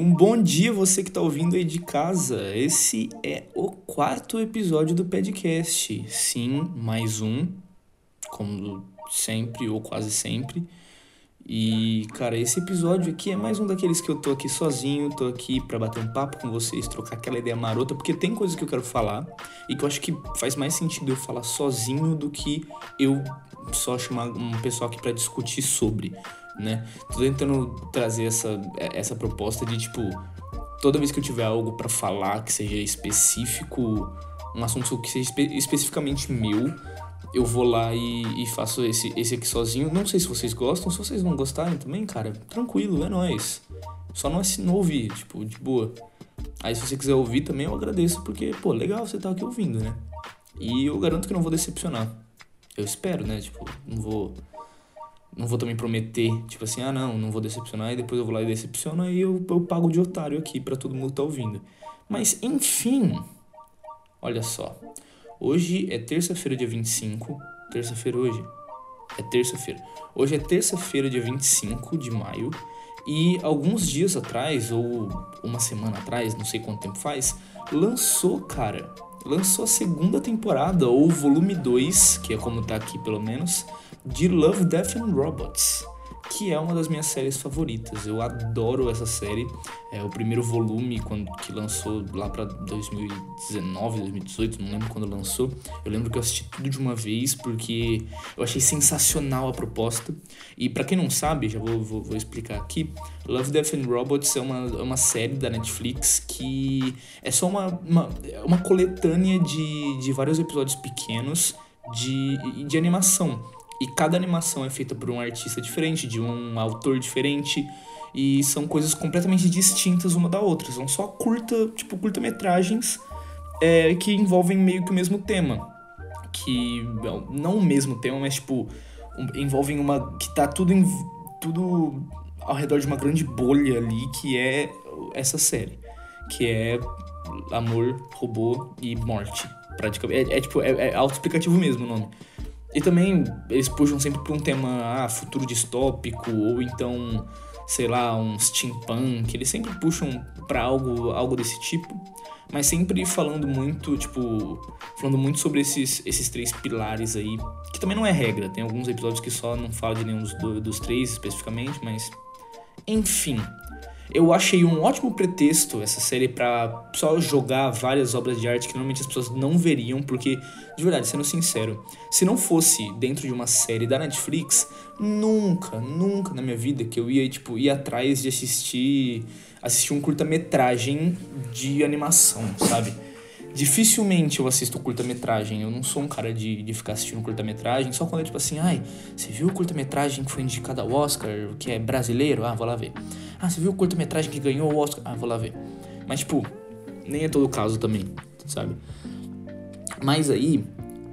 Um bom dia você que está ouvindo aí de casa. Esse é o quarto episódio do podcast. Sim, mais um, como sempre ou quase sempre. E, cara, esse episódio aqui é mais um daqueles que eu tô aqui sozinho, tô aqui para bater um papo com vocês, trocar aquela ideia marota, porque tem coisas que eu quero falar e que eu acho que faz mais sentido eu falar sozinho do que eu só chamar um pessoal aqui para discutir sobre né? Tô tentando trazer essa, essa proposta de, tipo, toda vez que eu tiver algo para falar que seja específico, um assunto que seja espe especificamente meu, eu vou lá e, e, faço esse, esse aqui sozinho. Não sei se vocês gostam, se vocês não gostarem também, cara, tranquilo, é nóis. Só não, não ouvir, tipo, de boa. Aí se você quiser ouvir também eu agradeço, porque, pô, legal você tá aqui ouvindo, né? E eu garanto que não vou decepcionar. Eu espero, né? Tipo, não vou não vou também prometer, tipo assim, ah não, não vou decepcionar e depois eu vou lá e decepciono e eu, eu pago de otário aqui para todo mundo tá ouvindo. Mas enfim, olha só. Hoje é terça-feira, dia 25. Terça-feira hoje? É terça-feira. Hoje é terça-feira, dia 25 de maio. E alguns dias atrás, ou uma semana atrás, não sei quanto tempo faz, lançou, cara. Lançou a segunda temporada, ou volume 2, que é como tá aqui pelo menos, de Love, Death and Robots, que é uma das minhas séries favoritas. Eu adoro essa série. É o primeiro volume quando que lançou lá para 2019, 2018, não lembro quando lançou. Eu lembro que eu assisti tudo de uma vez porque eu achei sensacional a proposta. E para quem não sabe, já vou, vou, vou, explicar aqui. Love, Death and Robots é uma, é uma série da Netflix que é só uma, uma, uma coletânea de, de vários episódios pequenos de, de animação. E cada animação é feita por um artista diferente, de um autor diferente. E são coisas completamente distintas uma da outra. São só curta, tipo, curta-metragens é, que envolvem meio que o mesmo tema. Que. Não o mesmo tema, mas tipo. Envolvem uma. que tá tudo em, tudo ao redor de uma grande bolha ali, que é essa série. Que é amor, robô e morte. Praticamente. É, é tipo, é, é auto-explicativo mesmo o nome. E também eles puxam sempre pra um tema, ah, futuro distópico, ou então, sei lá, um steampunk. Eles sempre puxam para algo, algo desse tipo, mas sempre falando muito, tipo, falando muito sobre esses, esses três pilares aí, que também não é regra. Tem alguns episódios que só não falam de nenhum dos, dos três especificamente, mas. Enfim. Eu achei um ótimo pretexto essa série para só jogar várias obras de arte que normalmente as pessoas não veriam, porque, de verdade, sendo sincero, se não fosse dentro de uma série da Netflix, nunca, nunca na minha vida que eu ia, tipo, ir atrás de assistir, assistir um curta-metragem de animação, sabe? Dificilmente eu assisto curta-metragem. Eu não sou um cara de, de ficar assistindo curta-metragem só quando é tipo assim, ai, você viu o curta-metragem que foi indicado ao Oscar, que é brasileiro? Ah, vou lá ver. Ah, você viu o curta-metragem que ganhou o Oscar? Ah, vou lá ver. Mas, tipo, nem é todo caso também, sabe? Mas aí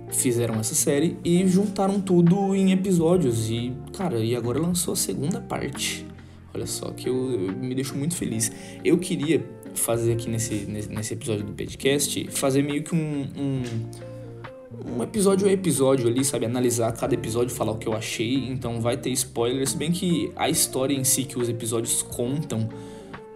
fizeram essa série e juntaram tudo em episódios. E, cara, e agora lançou a segunda parte. Olha só, que eu, eu me deixo muito feliz. Eu queria fazer aqui nesse, nesse episódio do podcast, fazer meio que um, um, um episódio a episódio ali, sabe? Analisar cada episódio, falar o que eu achei. Então vai ter spoilers, bem que a história em si que os episódios contam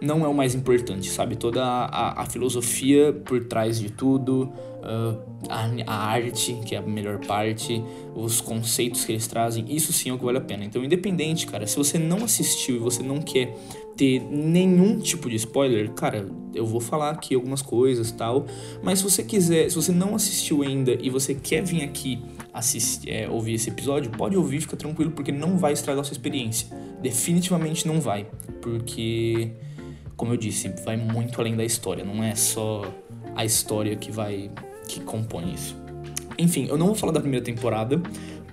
não é o mais importante, sabe? Toda a, a filosofia por trás de tudo, uh, a, a, arte, que é a melhor parte, os conceitos que eles trazem, isso sim é o que vale a pena. Então, independente, cara, se você não assistiu e você não quer ter nenhum tipo de spoiler, cara, eu vou falar aqui algumas coisas tal. Mas se você quiser, se você não assistiu ainda e você quer vir aqui assistir, é, ouvir esse episódio, pode ouvir, fica tranquilo, porque não vai estragar a sua experiência. Definitivamente não vai. Porque, como eu disse, vai muito além da história. Não é só a história que vai. que compõe isso. Enfim, eu não vou falar da primeira temporada,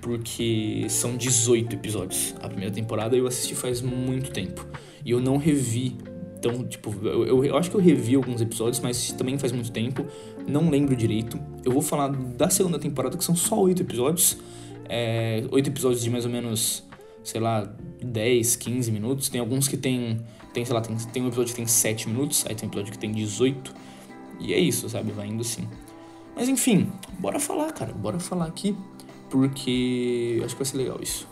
porque são 18 episódios. A primeira temporada eu assisti faz muito tempo. E eu não revi. Então, tipo, eu, eu, eu, acho que eu revi alguns episódios, mas também faz muito tempo. Não lembro direito. Eu vou falar da segunda temporada, que são só oito episódios. É, oito episódios de mais ou menos, sei lá, 10, 15 minutos. Tem alguns que tem, tem sei lá, tem, tem um episódio que tem 7 minutos, aí tem um episódio que tem 18. E é isso, sabe? Vai indo assim. Mas enfim, bora falar, cara. Bora falar aqui, porque acho que vai ser legal isso.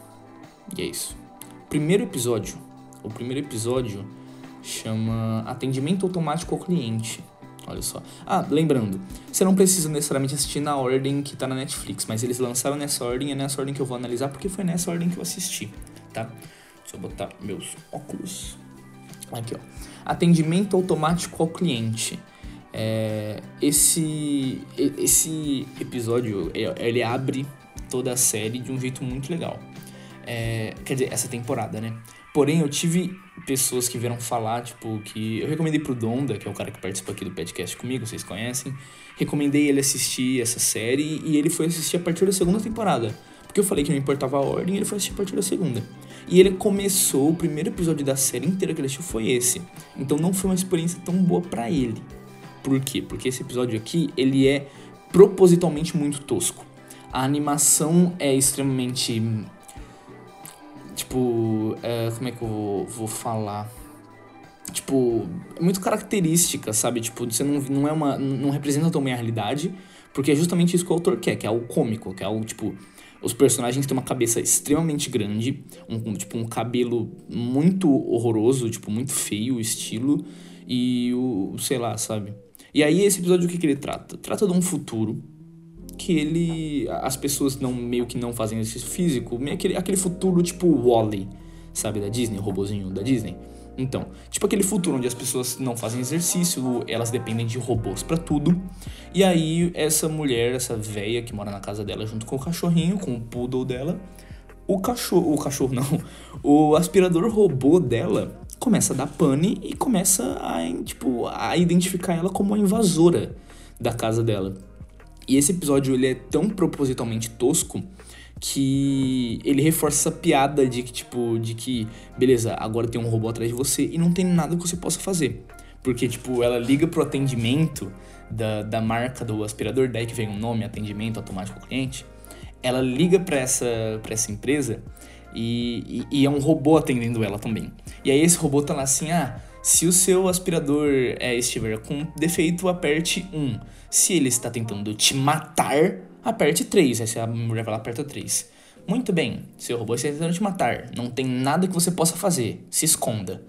E é isso. Primeiro episódio o primeiro episódio Chama Atendimento Automático ao Cliente. Olha só. Ah, lembrando, você não precisa necessariamente assistir na ordem que tá na Netflix, mas eles lançaram nessa ordem, é nessa ordem que eu vou analisar, porque foi nessa ordem que eu assisti, tá? Deixa eu botar meus óculos. Aqui, ó. Atendimento automático ao cliente. É, esse, esse episódio, ele abre toda a série de um jeito muito legal. É, quer dizer, essa temporada, né? Porém, eu tive pessoas que vieram falar, tipo, que eu recomendei pro Donda, que é o cara que participa aqui do podcast comigo, vocês conhecem. Recomendei ele assistir essa série e ele foi assistir a partir da segunda temporada. Porque eu falei que não importava a ordem, ele foi assistir a partir da segunda. E ele começou, o primeiro episódio da série inteira que ele assistiu foi esse. Então não foi uma experiência tão boa para ele. Por quê? Porque esse episódio aqui, ele é propositalmente muito tosco. A animação é extremamente Tipo, é, como é que eu vou, vou falar? Tipo, é muito característica, sabe? Tipo, você não, não é uma. não representa tão bem a realidade, porque é justamente isso que o autor quer, que é algo cômico, que é algo, tipo. Os personagens têm uma cabeça extremamente grande, um, tipo, um cabelo muito horroroso, tipo, muito feio o estilo, e o. sei lá, sabe? E aí esse episódio o que, que ele trata? Trata de um futuro que ele. As pessoas não meio que não fazem exercício físico, meio aquele, aquele futuro tipo Wally, sabe, da Disney, o robozinho da Disney. Então, tipo aquele futuro onde as pessoas não fazem exercício, elas dependem de robôs para tudo. E aí essa mulher, essa velha que mora na casa dela junto com o cachorrinho, com o poodle dela, o cachorro, o cachorro não, o aspirador robô dela começa a dar pane e começa a, tipo, a identificar ela como a invasora da casa dela. E esse episódio ele é tão propositalmente tosco que ele reforça essa piada de que, tipo, de que, beleza, agora tem um robô atrás de você e não tem nada que você possa fazer. Porque, tipo, ela liga pro atendimento da, da marca do aspirador, daí que vem o nome, atendimento automático ao cliente. Ela liga para essa, pra essa empresa e, e, e, é um robô atendendo ela também. E aí esse robô tá lá assim, ah, se o seu aspirador é, estiver com defeito, aperte 1. Se ele está tentando te matar, aperte 3. Aí a mulher vai lá aperta 3. Muito bem, seu robô está tentando te matar. Não tem nada que você possa fazer. Se esconda.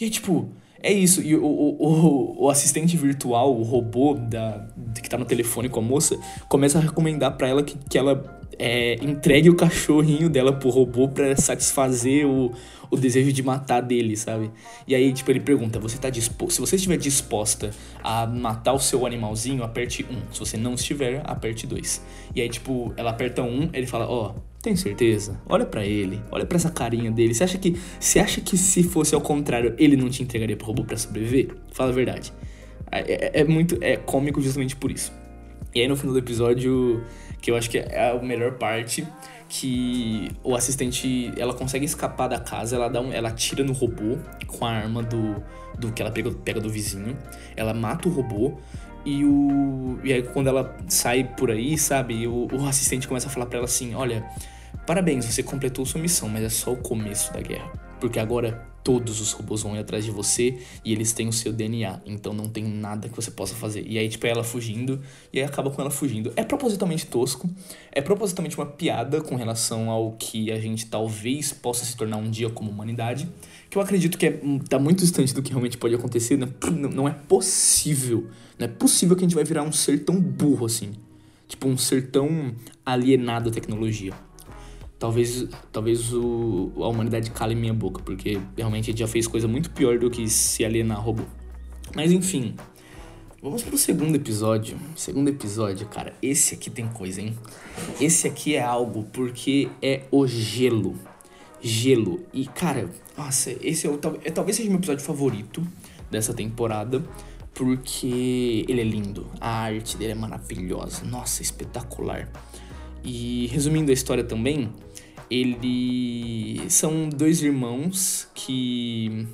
E aí, tipo, é isso. E o, o, o, o assistente virtual, o robô da, que tá no telefone com a moça, começa a recomendar para ela que, que ela é, entregue o cachorrinho dela pro robô para satisfazer o, o desejo de matar dele, sabe? E aí, tipo, ele pergunta: você tá disposto? Se você estiver disposta a matar o seu animalzinho, aperte um. Se você não estiver, aperte dois. E aí, tipo, ela aperta um, ele fala: ó, oh, tem certeza? Olha para ele, olha para essa carinha dele. Você acha que, você acha que se fosse ao contrário, ele não te entregaria pro robô para sobreviver? Fala a verdade. É, é, é muito, é cômico justamente por isso. E aí no final do episódio que eu acho que é a melhor parte, que o assistente, ela consegue escapar da casa, ela dá um, ela atira no robô com a arma do, do que ela pega, pega do vizinho, ela mata o robô e o e aí quando ela sai por aí, sabe, o, o assistente começa a falar para ela assim, olha, parabéns, você completou sua missão, mas é só o começo da guerra, porque agora todos os robôs vão ir atrás de você e eles têm o seu DNA, então não tem nada que você possa fazer. E aí, tipo, é ela fugindo, e aí acaba com ela fugindo. É propositalmente tosco, é propositalmente uma piada com relação ao que a gente talvez possa se tornar um dia como humanidade, que eu acredito que é, tá muito distante do que realmente pode acontecer, né? não é possível, não é possível que a gente vai virar um ser tão burro assim. Tipo, um ser tão alienado à tecnologia talvez, talvez o, a humanidade cale minha boca, porque realmente a gente já fez coisa muito pior do que se alienar robô. Mas enfim, vamos pro segundo episódio. Segundo episódio, cara, esse aqui tem coisa, hein? Esse aqui é algo porque é o gelo. Gelo. E, cara, nossa, esse é, o, é talvez seja o meu episódio favorito dessa temporada. Porque ele é lindo, a arte dele é maravilhosa, nossa, espetacular. E resumindo a história também, ele são dois irmãos que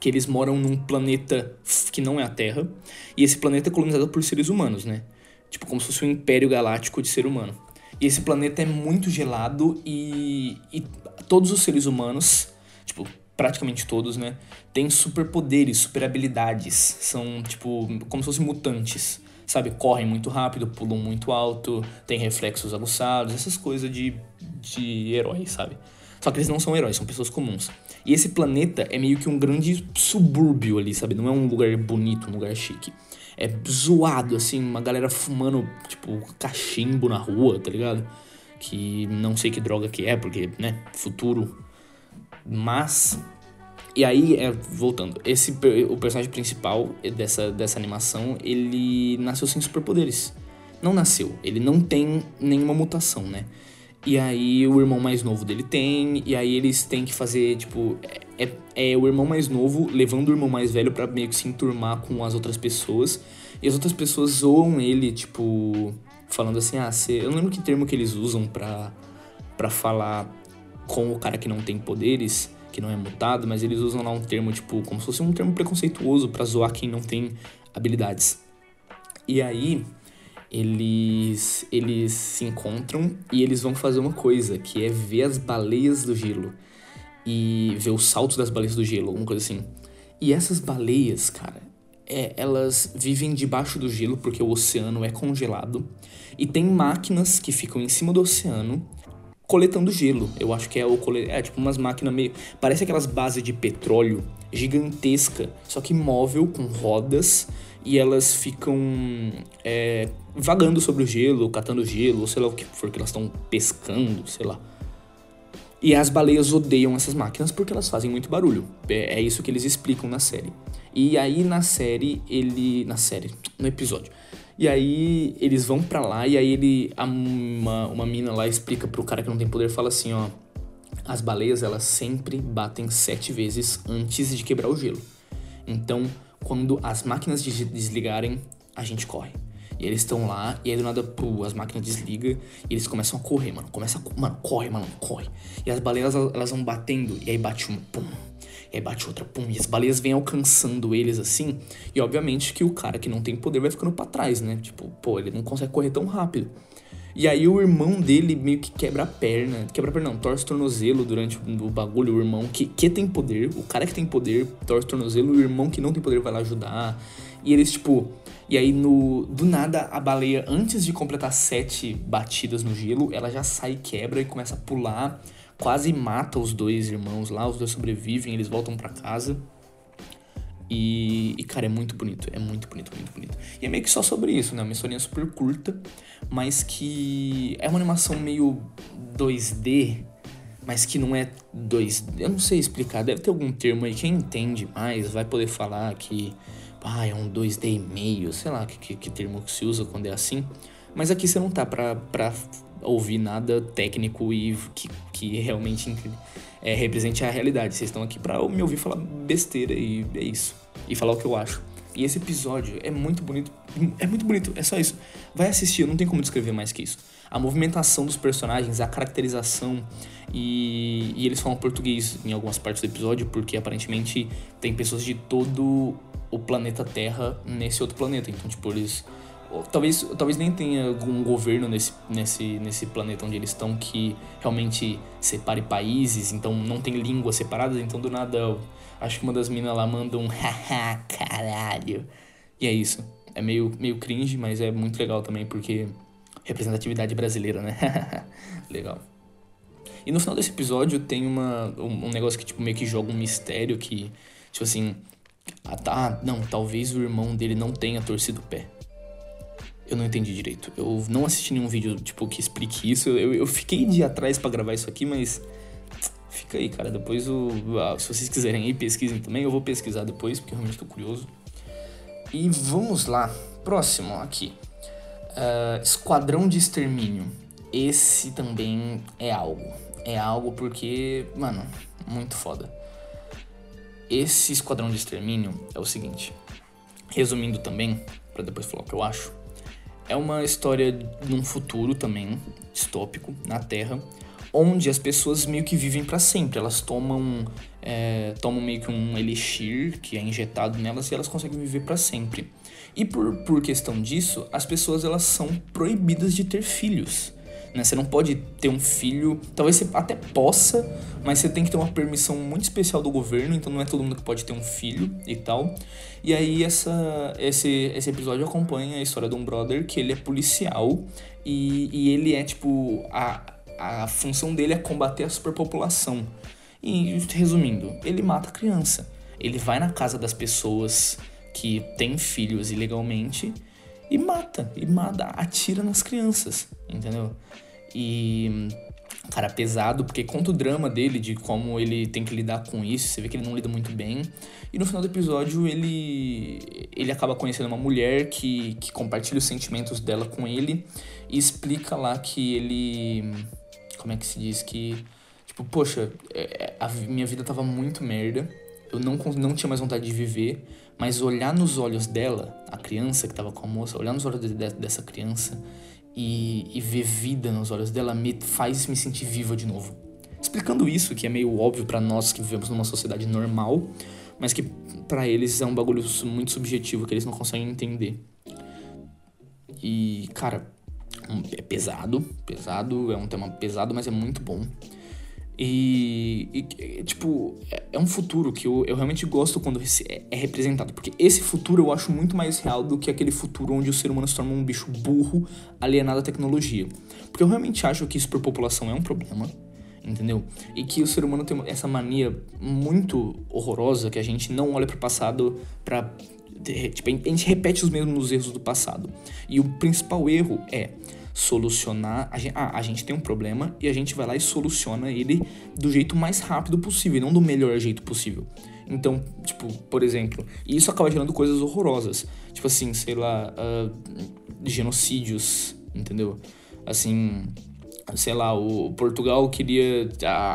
que eles moram num planeta que não é a Terra, e esse planeta é colonizado por seres humanos, né? Tipo como se fosse um império galáctico de ser humano. E esse planeta é muito gelado e, e todos os seres humanos, tipo, praticamente todos, né, têm superpoderes, super habilidades, são tipo como se fossem mutantes sabe? Correm muito rápido, pulam muito alto, tem reflexos aguçados, essas coisas de, de herói, sabe? Só que eles não são heróis, são pessoas comuns. E esse planeta é meio que um grande subúrbio ali, sabe? Não é um lugar bonito, um lugar chique. É zoado, assim, uma galera fumando, tipo, cachimbo na rua, tá ligado? Que não sei que droga que é, porque, né, futuro. Mas. E aí, é, voltando, esse o personagem principal dessa, dessa animação, ele nasceu sem superpoderes. Não nasceu, ele não tem nenhuma mutação, né? E aí o irmão mais novo dele tem, e aí eles têm que fazer, tipo, é, é, é o irmão mais novo levando o irmão mais velho para meio que se enturmar com as outras pessoas. E as outras pessoas zoam ele, tipo, falando assim, ah. Eu não lembro que termo que eles usam pra, pra falar com o cara que não tem poderes, que não é mutado, mas eles usam lá um termo, tipo, como se fosse um termo preconceituoso para zoar quem não tem habilidades. E aí eles eles se encontram e eles vão fazer uma coisa, que é ver as baleias do gelo e ver os saltos das baleias do gelo, alguma coisa assim. E essas baleias, cara, é, elas vivem debaixo do gelo porque o oceano é congelado e tem máquinas que ficam em cima do oceano coletando gelo. Eu acho que é o cole... é tipo umas máquinas meio parece aquelas bases de petróleo gigantesca, só que móvel com rodas e elas ficam é, vagando sobre o gelo, catando gelo, ou sei lá o que for que elas estão pescando, sei lá. E as baleias odeiam essas máquinas porque elas fazem muito barulho. É, é isso que eles explicam na série. E aí na série, ele. Na série, no episódio. E aí eles vão para lá e aí ele. Uma, uma mina lá explica pro cara que não tem poder, fala assim, ó. As baleias, elas sempre batem sete vezes antes de quebrar o gelo. Então, quando as máquinas desligarem, a gente corre. E eles estão lá, e aí do nada, pô, as máquinas desligam e eles começam a correr, mano. Começa a, Mano, corre, mano, corre. E as baleias, elas vão batendo, e aí bate um, pum. E aí bate outra, pum. E as baleias vêm alcançando eles assim. E obviamente que o cara que não tem poder vai ficando para trás, né? Tipo, pô, ele não consegue correr tão rápido. E aí o irmão dele meio que quebra a perna. Quebra a perna, não, torce o tornozelo durante o bagulho. O irmão que, que tem poder, o cara que tem poder torce o tornozelo, o irmão que não tem poder vai lá ajudar. E eles, tipo. E aí, no, do nada, a baleia, antes de completar sete batidas no gelo, ela já sai, quebra e começa a pular. Quase mata os dois irmãos lá, os dois sobrevivem, eles voltam para casa. E, e, cara, é muito bonito, é muito bonito, muito bonito. E é meio que só sobre isso, né? Uma historinha super curta, mas que é uma animação meio 2D, mas que não é 2D. Eu não sei explicar, deve ter algum termo aí. Quem entende mais vai poder falar que ah, é um 2D e meio, sei lá que, que, que termo que se usa quando é assim. Mas aqui você não tá pra, pra ouvir nada técnico e que, que realmente é, represente a realidade. Vocês estão aqui pra me ouvir falar besteira e é isso e falar o que eu acho. E esse episódio é muito bonito. É muito bonito, é só isso. Vai assistir, não tem como descrever mais que isso. A movimentação dos personagens, a caracterização e, e eles falam português em algumas partes do episódio, porque aparentemente tem pessoas de todo o planeta Terra nesse outro planeta. Então, tipo, eles. Talvez, talvez nem tenha algum governo nesse, nesse, nesse planeta onde eles estão que realmente separe países, então não tem línguas separadas, então do nada Acho que uma das minas lá manda um haha, caralho. E é isso. É meio, meio cringe, mas é muito legal também, porque representatividade brasileira, né? legal. E no final desse episódio tem uma, um, um, negócio que tipo, meio que joga um mistério que, tipo assim. Ah, tá, não, talvez o irmão dele não tenha torcido o pé. Eu não entendi direito. Eu não assisti nenhum vídeo, tipo, que explique isso. Eu, eu fiquei de atrás para gravar isso aqui, mas Fica aí, cara. Depois, o, ah, se vocês quiserem ir, pesquisem também. Eu vou pesquisar depois, porque eu realmente estou curioso. E vamos lá. Próximo aqui. Uh, Esquadrão de Extermínio. Esse também é algo. É algo porque, mano, muito foda. Esse Esquadrão de Extermínio é o seguinte. Resumindo também, para depois falar o que eu acho. É uma história num futuro também, distópico, na Terra, onde as pessoas meio que vivem para sempre. Elas tomam, é, tomam meio que um elixir que é injetado nelas e elas conseguem viver para sempre. E por, por questão disso, as pessoas elas são proibidas de ter filhos. Né? Você não pode ter um filho, talvez você até possa, mas você tem que ter uma permissão muito especial do governo, então não é todo mundo que pode ter um filho e tal. E aí essa, esse, esse episódio acompanha a história de um brother que ele é policial e, e ele é tipo a, a função dele é combater a superpopulação. E, resumindo, ele mata a criança. Ele vai na casa das pessoas que têm filhos ilegalmente e mata, e mata, atira nas crianças, entendeu? E cara pesado, porque conta o drama dele, de como ele tem que lidar com isso, você vê que ele não lida muito bem. E no final do episódio ele ele acaba conhecendo uma mulher que, que compartilha os sentimentos dela com ele e explica lá que ele como é que se diz que tipo, poxa, é, é, a minha vida tava muito merda. Eu não não tinha mais vontade de viver, mas olhar nos olhos dela, a criança que tava com a moça, olhar nos olhos de, de, dessa criança e, e ver vida nos olhos dela me faz me sentir viva de novo. Explicando isso, que é meio óbvio para nós que vivemos numa sociedade normal, mas que para eles é um bagulho muito subjetivo que eles não conseguem entender. E, cara, é pesado, pesado, é um tema pesado, mas é muito bom. E, e, tipo, é, é, um futuro que eu, eu realmente gosto quando é, é, representado. Porque esse futuro eu acho muito mais real do que aquele futuro onde o ser humano se torna um bicho burro, alienado à tecnologia. Porque eu realmente acho que superpopulação é um problema, entendeu? E que o ser humano tem essa mania muito horrorosa que a gente não olha para o passado para Tipo, a gente repete os mesmos erros do passado. E o principal erro é solucionar. A gente, ah, a gente tem um problema e a gente vai lá e soluciona ele do jeito mais rápido possível, não do melhor jeito possível. Então, tipo, por exemplo, isso acaba gerando coisas horrorosas. Tipo assim, sei lá, uh, genocídios, entendeu? Assim, sei lá, o Portugal queria.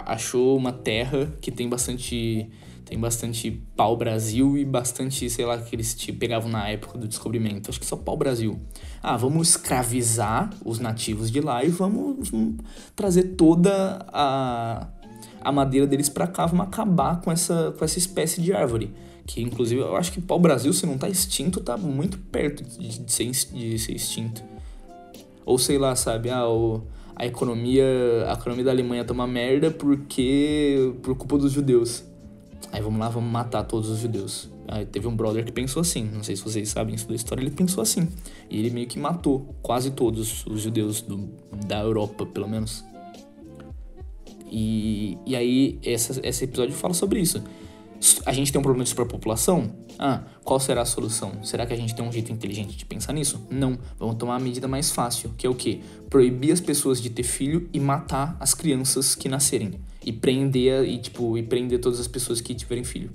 achou uma terra que tem bastante tem bastante pau-brasil e bastante, sei lá, que eles te pegavam na época do descobrimento. Acho que só pau-brasil. Ah, vamos escravizar os nativos de lá e vamos trazer toda a, a madeira deles para cá. Vamos acabar com essa, com essa espécie de árvore. Que, inclusive, eu acho que pau-brasil, se não tá extinto, tá muito perto de, de, ser, de ser extinto. Ou sei lá, sabe? Ah, o, a economia, a economia da Alemanha tá uma merda porque por culpa dos judeus. Aí vamos lá, vamos matar todos os judeus. Aí teve um brother que pensou assim, não sei se vocês sabem isso da história, ele pensou assim. E ele meio que matou quase todos os judeus do, da Europa, pelo menos. E, e aí essa, esse episódio fala sobre isso. A gente tem um problema de superpopulação? Ah, qual será a solução? Será que a gente tem um jeito inteligente de pensar nisso? Não. Vamos tomar a medida mais fácil, que é o quê? Proibir as pessoas de ter filho e matar as crianças que nascerem e prender e tipo e prender todas as pessoas que tiverem filho,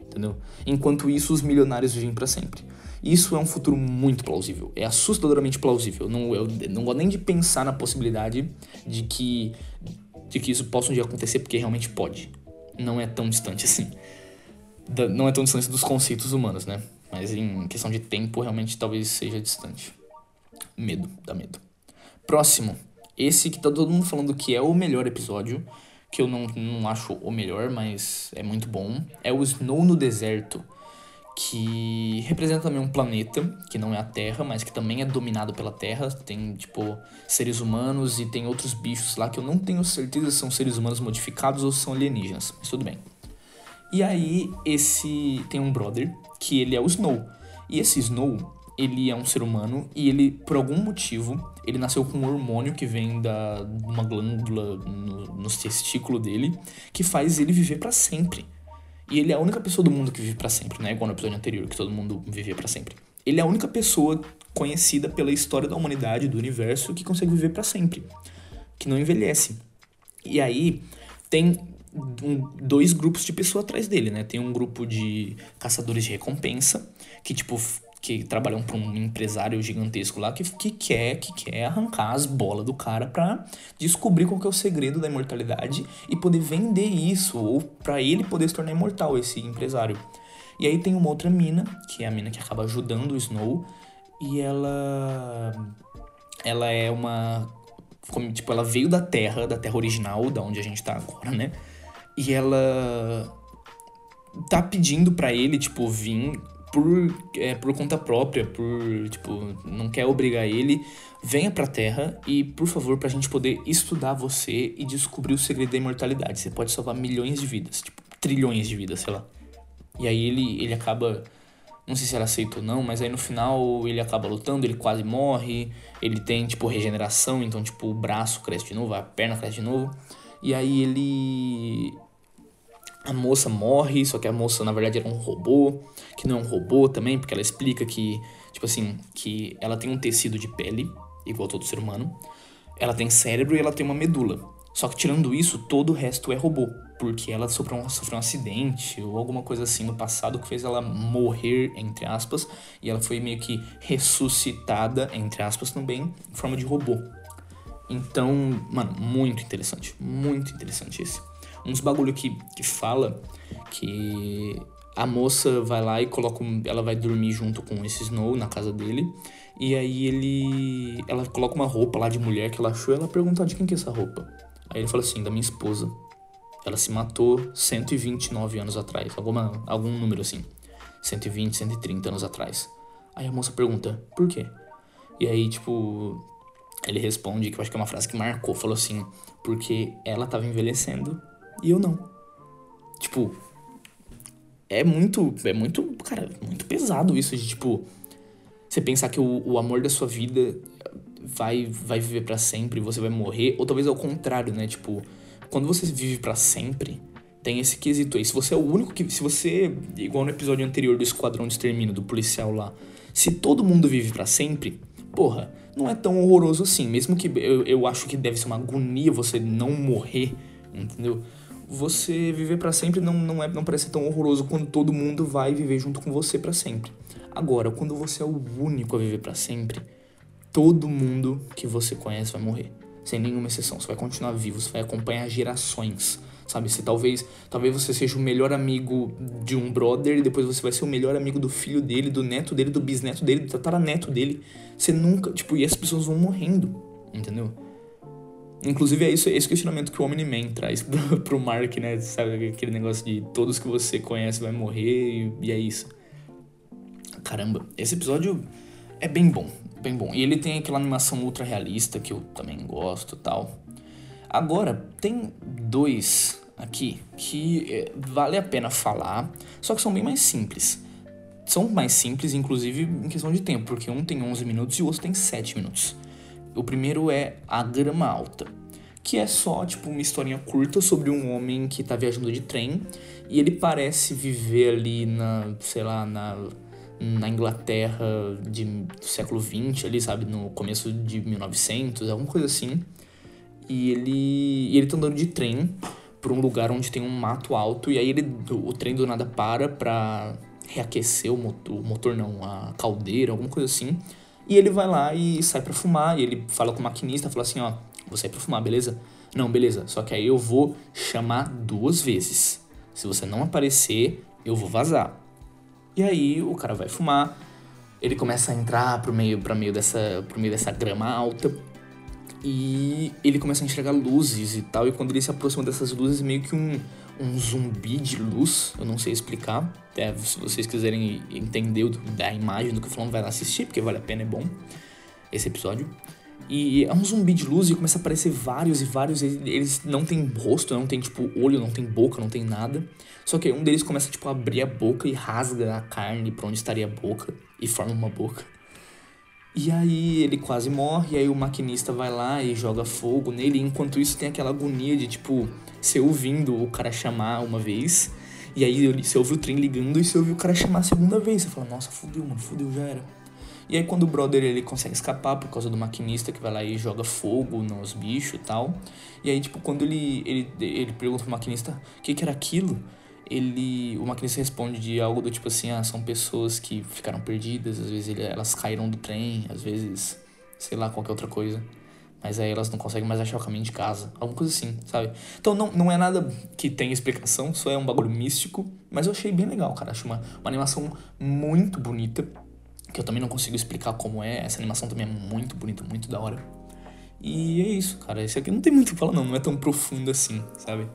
entendeu? Enquanto isso, os milionários vivem para sempre. Isso é um futuro muito plausível, é assustadoramente plausível. Não, eu não gosto nem de pensar na possibilidade de que de que isso possa um dia acontecer, porque realmente pode. Não é tão distante assim. Da, não é tão distante dos conceitos humanos, né? Mas em questão de tempo, realmente talvez seja distante. Medo, dá medo. Próximo. Esse que tá todo mundo falando que é o melhor episódio que eu não, não acho o melhor, mas é muito bom, é o Snow no Deserto, que representa também um planeta, que não é a Terra, mas que também é dominado pela Terra. Tem, tipo, seres humanos e tem outros bichos lá que eu não tenho certeza se são seres humanos modificados ou são alienígenas, mas tudo bem. E aí, esse. Tem um brother, que ele é o Snow. E esse Snow, ele é um ser humano e ele, por algum motivo, ele nasceu com um hormônio que vem da uma glândula no, no testículo dele que faz ele viver para sempre. E ele é a única pessoa do mundo que vive para sempre, né? Igual no episódio anterior, que todo mundo vivia para sempre. Ele é a única pessoa conhecida pela história da humanidade, do universo, que consegue viver para sempre, que não envelhece. E aí tem um, dois grupos de pessoas atrás dele, né? Tem um grupo de caçadores de recompensa, que tipo que trabalham para um empresário gigantesco lá que, que quer que quer arrancar as bolas do cara para descobrir qual que é o segredo da imortalidade e poder vender isso ou para ele poder se tornar imortal esse empresário. E aí tem uma outra mina, que é a mina que acaba ajudando o Snow e ela ela é uma como, tipo, ela veio da Terra, da Terra original, da onde a gente tá agora, né? E ela tá pedindo para ele, tipo, vir por, é, por conta própria, por, tipo, não quer obrigar ele, venha pra Terra e, por favor, pra gente poder estudar você e descobrir o segredo da imortalidade. Você pode salvar milhões de vidas, tipo, trilhões de vidas, sei lá. E aí ele, ele acaba Não sei se ela aceita ou não, mas aí no final ele acaba lutando, ele quase morre, ele tem, tipo, regeneração, então, tipo, o braço cresce de novo, a perna cresce de novo. E aí ele. A moça morre, só que a moça na verdade era um robô, que não é um robô também, porque ela explica que, tipo assim, que ela tem um tecido de pele, igual todo ser humano, ela tem cérebro e ela tem uma medula. Só que tirando isso, todo o resto é robô. Porque ela sofreu um, sofreu um acidente ou alguma coisa assim no passado que fez ela morrer, entre aspas. E ela foi meio que ressuscitada, entre aspas, também, em forma de robô. Então, mano, muito interessante. Muito interessante esse. Uns bagulho que, que fala que a moça vai lá e coloca. Ela vai dormir junto com esse Snow na casa dele. E aí ele. Ela coloca uma roupa lá de mulher que ela achou e ela pergunta de quem que é essa roupa. Aí ele fala assim, da minha esposa. Ela se matou 129 anos atrás, alguma, algum número assim. 120, 130 anos atrás. Aí a moça pergunta, por quê? E aí, tipo, ele responde, que eu acho que é uma frase que marcou, falou assim, porque ela tava envelhecendo e eu não. Tipo, é muito, é muito, cara, muito pesado isso de, tipo, você pensar que o, o amor da sua vida vai, vai viver para sempre, você vai morrer, ou talvez ao contrário, né? Tipo, quando você vive para sempre, tem esse quesito aí. Se você é o único que. Se você. Igual no episódio anterior do Esquadrão de do policial lá. Se todo mundo vive para sempre, porra, não é tão horroroso assim. Mesmo que eu, eu acho que deve ser uma agonia você não morrer, entendeu? Você viver para sempre não, não, é, não parece tão horroroso quando todo mundo vai viver junto com você para sempre. Agora, quando você é o único a viver para sempre, todo mundo que você conhece vai morrer. Sem nenhuma exceção. Você vai continuar vivo, você vai acompanhar gerações. Sabe? Se talvez, talvez você seja o melhor amigo de um brother e depois você vai ser o melhor amigo do filho dele, do neto dele, do bisneto dele, do tataraneto dele. Você nunca, tipo, e as pessoas vão morrendo, entendeu? Inclusive é isso, esse questionamento que o Omni-Man traz pro, pro Mark, né? Sabe, aquele negócio de todos que você conhece vai morrer e, e é isso. Caramba, esse episódio é bem bom, bem bom. E ele tem aquela animação ultra realista que eu também gosto tal. Agora, tem dois aqui que é, vale a pena falar, só que são bem mais simples. São mais simples, inclusive, em questão de tempo, porque um tem 11 minutos e o outro tem 7 minutos. O primeiro é A Grama Alta, que é só, tipo, uma historinha curta sobre um homem que tá viajando de trem e ele parece viver ali na, sei lá, na na Inglaterra de, do século XX, ali, sabe, no começo de 1900, alguma coisa assim. E ele, e ele tá andando de trem por um lugar onde tem um mato alto, e aí ele, o trem do nada para pra reaquecer o motor, o motor não, a caldeira, alguma coisa assim. E ele vai lá e sai para fumar, e ele fala com o maquinista, fala assim, ó, vou sair pra fumar, beleza? Não, beleza, só que aí eu vou chamar duas vezes. Se você não aparecer, eu vou vazar. E aí o cara vai fumar, ele começa a entrar pro meio, pra meio dessa, pro meio dessa grama alta e ele começa a enxergar luzes e tal. E quando ele se aproxima dessas luzes, é meio que um, um zumbi de luz. Eu não sei explicar. Até se vocês quiserem entender da imagem do que eu falando, vai lá assistir, porque vale a pena, é bom esse episódio. E é um zumbi de luz e começa a aparecer vários e vários. Eles não tem rosto, não tem tipo olho, não tem boca, não tem nada. Só que um deles começa tipo a abrir a boca e rasga a carne pra onde estaria a boca e forma uma boca. E aí ele quase morre, e aí o maquinista vai lá e joga fogo nele. Enquanto isso tem aquela agonia de tipo, você ouvindo o cara chamar uma vez. E aí você ouve o trem ligando e você ouve o cara chamar a segunda vez. Você fala, nossa, fudeu, mano, fudeu, já era. E aí quando o brother ele consegue escapar por causa do maquinista que vai lá e joga fogo nos bichos e tal. E aí, tipo, quando ele, ele, ele pergunta pro maquinista o que, que era aquilo, ele o maquinista responde de algo do tipo assim, ah, são pessoas que ficaram perdidas, às vezes ele, elas caíram do trem, às vezes, sei lá, qualquer outra coisa. Mas aí elas não conseguem mais achar o caminho de casa. Alguma coisa assim, sabe? Então não, não é nada que tenha explicação, só é um bagulho místico. Mas eu achei bem legal, cara. Acho uma, uma animação muito bonita que eu também não consigo explicar como é. Essa animação também é muito bonita, muito da hora. E é isso, cara. Esse aqui não tem muito o que falar, não. Não é tão profundo assim, sabe?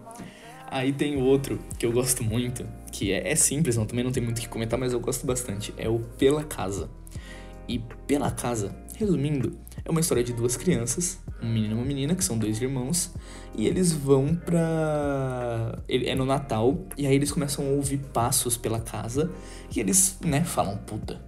Aí tem outro que eu gosto muito, que é, é simples, não, também não tem muito o que comentar, mas eu gosto bastante. É o Pela Casa. E Pela Casa Resumindo, é uma história de duas crianças, um menino e uma menina, que são dois irmãos, e eles vão pra. É no Natal, e aí eles começam a ouvir passos pela casa, e eles, né, falam: puta,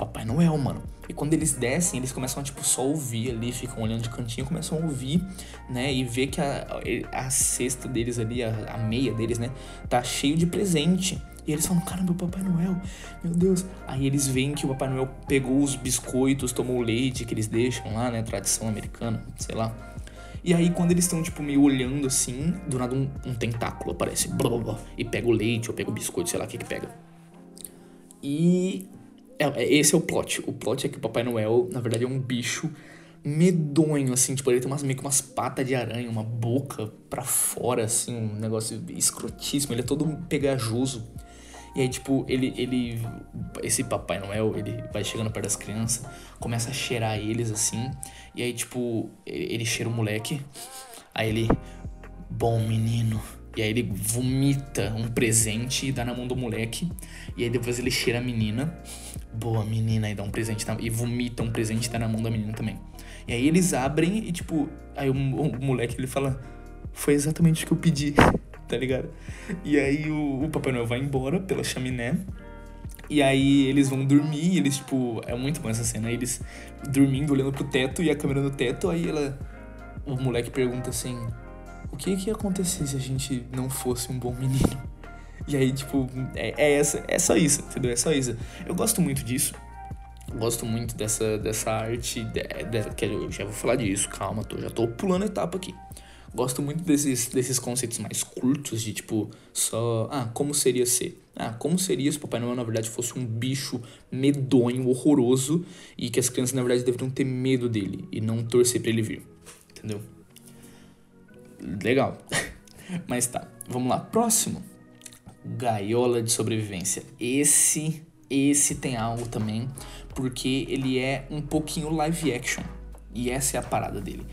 Papai Noel, mano. E quando eles descem, eles começam a, tipo, só ouvir ali, ficam olhando de cantinho, começam a ouvir, né, e ver que a, a cesta deles ali, a, a meia deles, né, tá cheio de presente. E eles falam, caramba, o Papai Noel, meu Deus. Aí eles veem que o Papai Noel pegou os biscoitos, tomou o leite que eles deixam lá, né? Tradição americana, sei lá. E aí, quando eles estão, tipo, meio olhando assim, do nada um, um tentáculo aparece. Blá, blá, blá, e pega o leite ou pega o biscoito, sei lá o que que pega. E. É, esse é o plot. O plot é que o Papai Noel, na verdade, é um bicho medonho, assim, tipo, ele tem umas, meio que umas patas de aranha, uma boca pra fora, assim, um negócio escrotíssimo, ele é todo pegajoso. E aí, tipo, ele, ele. Esse Papai Noel, ele vai chegando perto das crianças, começa a cheirar eles assim. E aí, tipo, ele cheira o moleque. Aí ele. Bom menino. E aí ele vomita um presente e dá na mão do moleque. E aí depois ele cheira a menina. Boa menina, e dá um presente na, e vomita um presente dá na mão da menina também. E aí eles abrem e tipo, aí o, o moleque ele fala: "Foi exatamente o que eu pedi" tá ligado? E aí o, o Papai Noel vai embora pela chaminé. E aí eles vão dormir, eles, tipo, é muito bom essa cena, eles dormindo, olhando pro teto e a câmera no teto, aí ela. O moleque pergunta assim: O que que ia acontecer se a gente não fosse um bom menino? E aí, tipo, é, é, essa, é só isso, entendeu? É só isso. Eu gosto muito disso. Gosto muito dessa, dessa arte. De, de, eu já vou falar disso, calma, tô, já tô pulando etapa aqui. Gosto muito desses, desses conceitos mais curtos, de tipo, só. Ah, como seria ser? Ah, como seria se o Papai Noel na verdade fosse um bicho medonho, horroroso, e que as crianças na verdade deveriam ter medo dele e não torcer para ele vir? Entendeu? Legal. Mas tá, vamos lá. Próximo. Gaiola de sobrevivência. Esse, esse tem algo também, porque ele é um pouquinho live action. E essa é a parada dele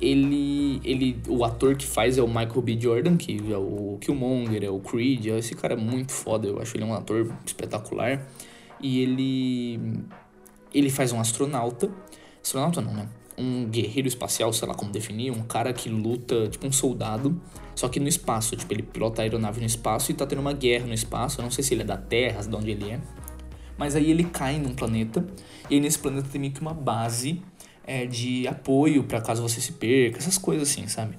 ele, ele, o ator que faz é o Michael B. Jordan, que é o Killmonger, é o Creed, esse cara é muito foda, eu acho ele um ator espetacular. E ele, ele faz um astronauta, astronauta não, né? Um guerreiro espacial, sei lá como definir, um cara que luta, tipo um soldado, só que no espaço, tipo, ele pilota a aeronave no espaço e tá tendo uma guerra no espaço, eu não sei se ele é da Terra, de onde ele é. Mas aí ele cai num planeta, e aí nesse planeta tem meio que uma base é, de apoio para caso você se perca, essas coisas assim, sabe?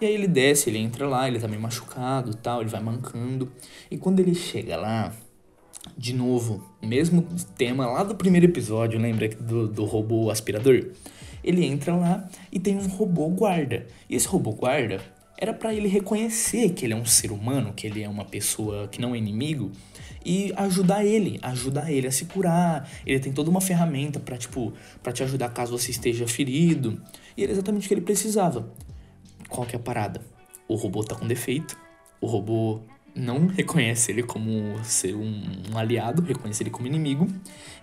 E aí ele desce, ele entra lá, ele tá meio machucado tal, ele vai mancando. E quando ele chega lá, de novo, mesmo tema lá do primeiro episódio, lembra do, do robô aspirador? Ele entra lá e tem um robô guarda. E esse robô guarda era para ele reconhecer que ele é um ser humano, que ele é uma pessoa que não é inimigo e ajudar ele, ajudar ele a se curar. Ele tem toda uma ferramenta para tipo, para te ajudar caso você esteja ferido. E era exatamente o que ele precisava. Qual que é a parada? O robô tá com defeito. O robô não reconhece ele como ser um, aliado, reconhece ele como inimigo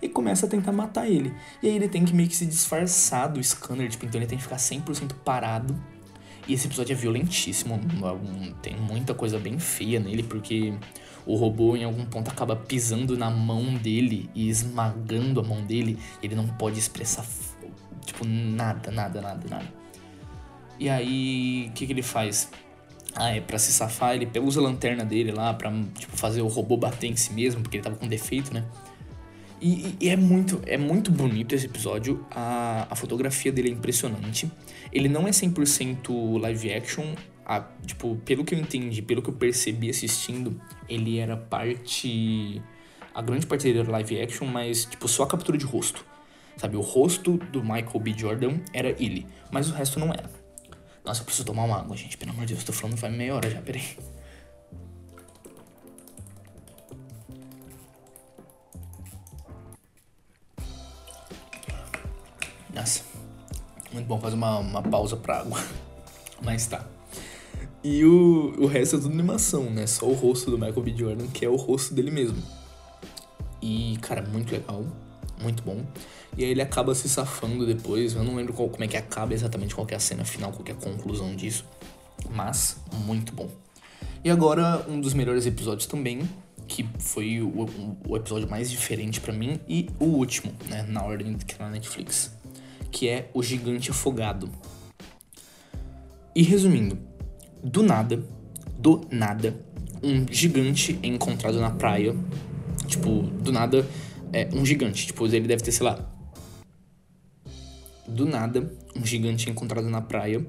e começa a tentar matar ele. E aí ele tem que meio que se disfarçar do scanner, tipo, então ele tem que ficar 100% parado. E esse episódio é violentíssimo, tem muita coisa bem feia nele, porque o robô em algum ponto acaba pisando na mão dele e esmagando a mão dele, ele não pode expressar tipo nada, nada, nada, nada. E aí, o que, que ele faz? Ah, é pra se safar, ele usa a lanterna dele lá pra tipo, fazer o robô bater em si mesmo, porque ele tava com defeito, né? E, e, é muito é muito bonito esse episódio, a, a fotografia dele é impressionante. Ele não é 100% live action, a, tipo, pelo que eu entendi, pelo que eu percebi assistindo, ele era parte. A grande parte dele era live action, mas, tipo, só a captura de rosto. Sabe, o rosto do Michael B. Jordan era ele, mas o resto não era. Nossa, eu preciso tomar uma água, gente. Pelo amor de Deus, tô falando faz meia hora já, peraí. Nossa, muito bom fazer uma, uma pausa pra água. Mas tá. E o, o resto é tudo animação, né? Só o rosto do Michael B. Jordan, que é o rosto dele mesmo. E, cara, muito legal. Muito bom. E aí ele acaba se safando depois. Eu não lembro qual, como é que acaba exatamente qual é a cena final, qual é a conclusão disso. Mas, muito bom. E agora, um dos melhores episódios também, que foi o, o episódio mais diferente para mim e o último, né? Na ordem que tá na Netflix. que é o gigante afogado. E resumindo, do nada, do nada, um gigante é encontrado na praia. Tipo, do nada, é um gigante. Tipo, ele deve ter, sei lá. Do nada, um gigante encontrado na praia.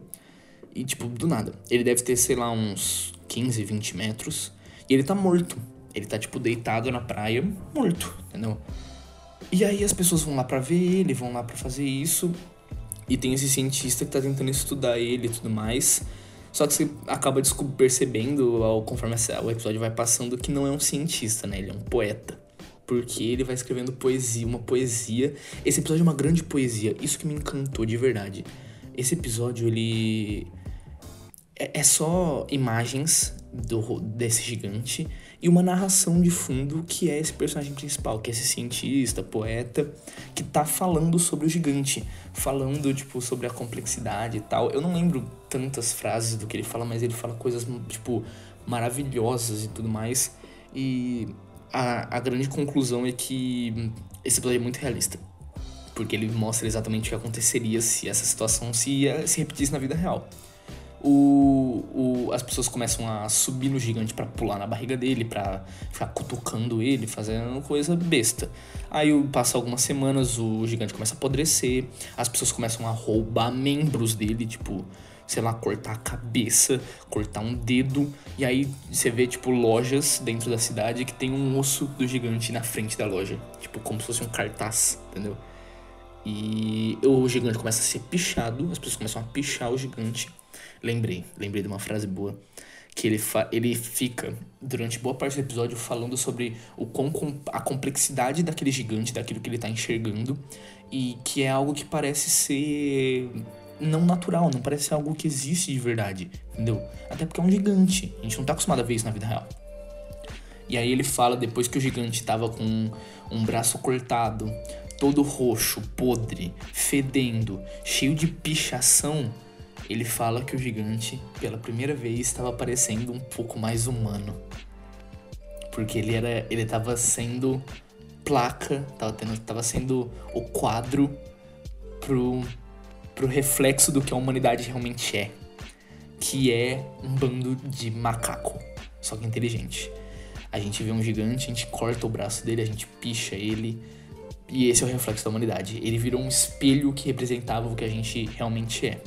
E, tipo, do nada. Ele deve ter, sei lá, uns 15, 20 metros. E ele tá morto. Ele tá, tipo, deitado na praia, morto, entendeu? E aí as pessoas vão lá pra ver ele, vão lá pra fazer isso. E tem esse cientista que tá tentando estudar ele e tudo mais. Só que você acaba percebendo, conforme o episódio vai passando, que não é um cientista, né? Ele é um poeta. Porque ele vai escrevendo poesia, uma poesia. Esse episódio é uma grande poesia. Isso que me encantou de verdade. Esse episódio, ele. É, é só imagens do, desse gigante e uma narração de fundo que é esse personagem principal, que é esse cientista, poeta, que tá falando sobre o gigante, falando, tipo, sobre a complexidade e tal. Eu não lembro tantas frases do que ele fala, mas ele fala coisas, tipo, maravilhosas e tudo mais. E a, a grande conclusão é que esse episódio é muito realista. Porque ele mostra exatamente o que aconteceria se essa situação se, se repetisse na vida real o, o, as pessoas começam a subir no gigante para pular na barriga dele, para ficar cutucando ele, fazendo coisa besta. Aí passa algumas semanas, o gigante começa a apodrecer, as pessoas começam a roubar membros dele, tipo, sei lá, cortar a cabeça, cortar um dedo, e aí você vê, tipo, lojas dentro da cidade que tem um osso do gigante na frente da loja, tipo, como se fosse um cartaz, entendeu? E o gigante começa a ser pichado, as pessoas começam a pichar o gigante. Lembrei, lembrei de uma frase boa. Que ele, ele fica, durante boa parte do episódio, falando sobre o com a complexidade daquele gigante, daquilo que ele está enxergando, e que é algo que parece ser não natural, não parece algo que existe de verdade, entendeu? Até porque é um gigante, a gente não está acostumado a ver isso na vida real. E aí ele fala depois que o gigante estava com um braço cortado, todo roxo, podre, fedendo, cheio de pichação, ele fala que o gigante, pela primeira vez, estava parecendo um pouco mais humano. Porque ele era. ele estava sendo placa, estava tendo, tava sendo o quadro pro, pro reflexo do que a humanidade realmente é. Que é um bando de macaco, só que inteligente. A gente vê um gigante, a gente corta o braço dele, a gente picha ele, e esse é o reflexo da humanidade. Ele virou um espelho que representava o que a gente realmente é.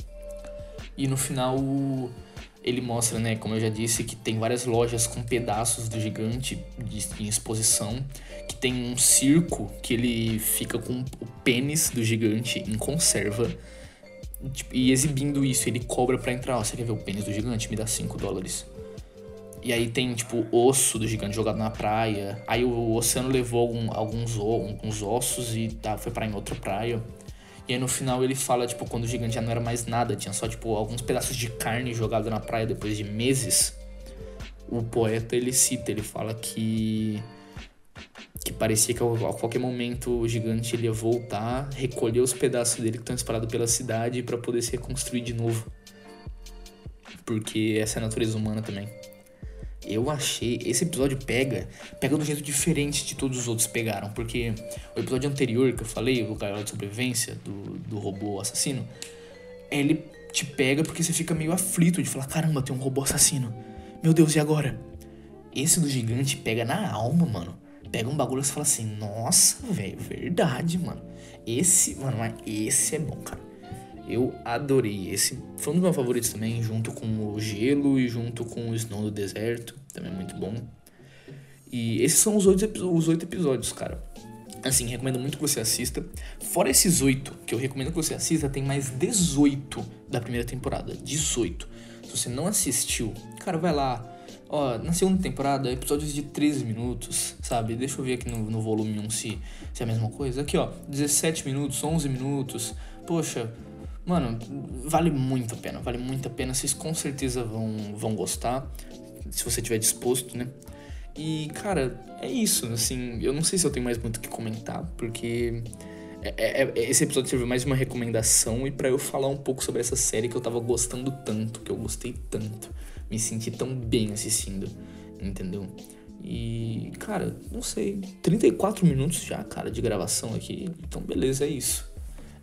E no final ele mostra, né, como eu já disse, que tem várias lojas com pedaços do gigante em exposição, que tem um circo que ele fica com o pênis do gigante em conserva. Tipo, e exibindo isso, ele cobra para entrar. Oh, você quer ver o pênis do gigante? Me dá 5 dólares. E aí tem, tipo, osso do gigante jogado na praia. Aí o oceano levou algum, alguns, alguns ossos e tá, foi para em outra praia. E aí no final ele fala, tipo, quando o gigante já não era mais nada, tinha só, tipo, alguns pedaços de carne jogado na praia depois de meses. O poeta, ele cita, ele fala que... Que parecia que a qualquer momento o gigante ele ia voltar, recolher os pedaços dele que estão espalhados pela cidade para poder se reconstruir de novo. Porque essa é a natureza humana também. Eu achei. Esse episódio pega. Pega de um jeito diferente de todos os outros pegaram. Porque o episódio anterior que eu falei, o Gaiola de Sobrevivência, do, do robô assassino, ele te pega porque você fica meio aflito de falar: caramba, tem um robô assassino. Meu Deus, e agora? Esse do gigante pega na alma, mano. Pega um bagulho e você fala assim: nossa, velho, verdade, mano. Esse, mano, esse é bom, cara. Eu adorei. Esse foi um dos meus favoritos também, junto com o Gelo e junto com o Snow do Deserto. Também é muito bom. E esses são os oito, os oito episódios, cara. Assim, recomendo muito que você assista. Fora esses oito, que eu recomendo que você assista, tem mais 18 da primeira temporada. 18. Se você não assistiu, cara, vai lá. Ó, na segunda temporada, episódios de 13 minutos, sabe? Deixa eu ver aqui no, no volume 1 se, se é a mesma coisa. Aqui, ó, 17 minutos, 11 minutos. Poxa, Mano, vale muito a pena, vale muito a pena. Vocês com certeza vão, vão gostar, se você tiver disposto, né? E, cara, é isso, assim, eu não sei se eu tenho mais muito o que comentar, porque é, é, é esse episódio serviu mais de uma recomendação e para eu falar um pouco sobre essa série que eu tava gostando tanto, que eu gostei tanto, me senti tão bem assistindo, entendeu? E, cara, não sei, 34 minutos já, cara, de gravação aqui, então beleza, é isso.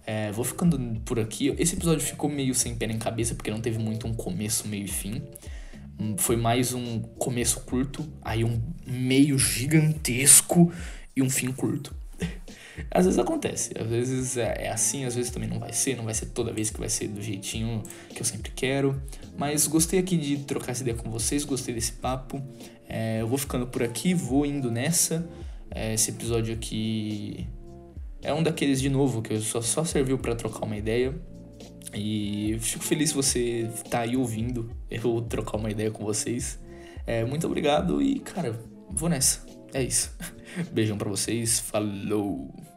É, vou ficando por aqui. Esse episódio ficou meio sem pé nem cabeça, porque não teve muito um começo, meio e fim. Hum, foi mais um começo curto, aí um meio gigantesco e um fim curto. Às vezes acontece, às vezes é, é assim, às vezes também não vai ser, não vai ser toda vez que vai ser do jeitinho que eu sempre quero. Mas gostei aqui de trocar essa ideia com vocês, gostei desse papo. É, eu vou ficando por aqui, vou indo nessa. É, esse episódio aqui é um daqueles de novo que só, só serviu para trocar uma ideia. E fico feliz você tá aí ouvindo eu trocar uma ideia com vocês. É, muito obrigado e, cara, vou nessa. É isso. Beijão para vocês. Falou!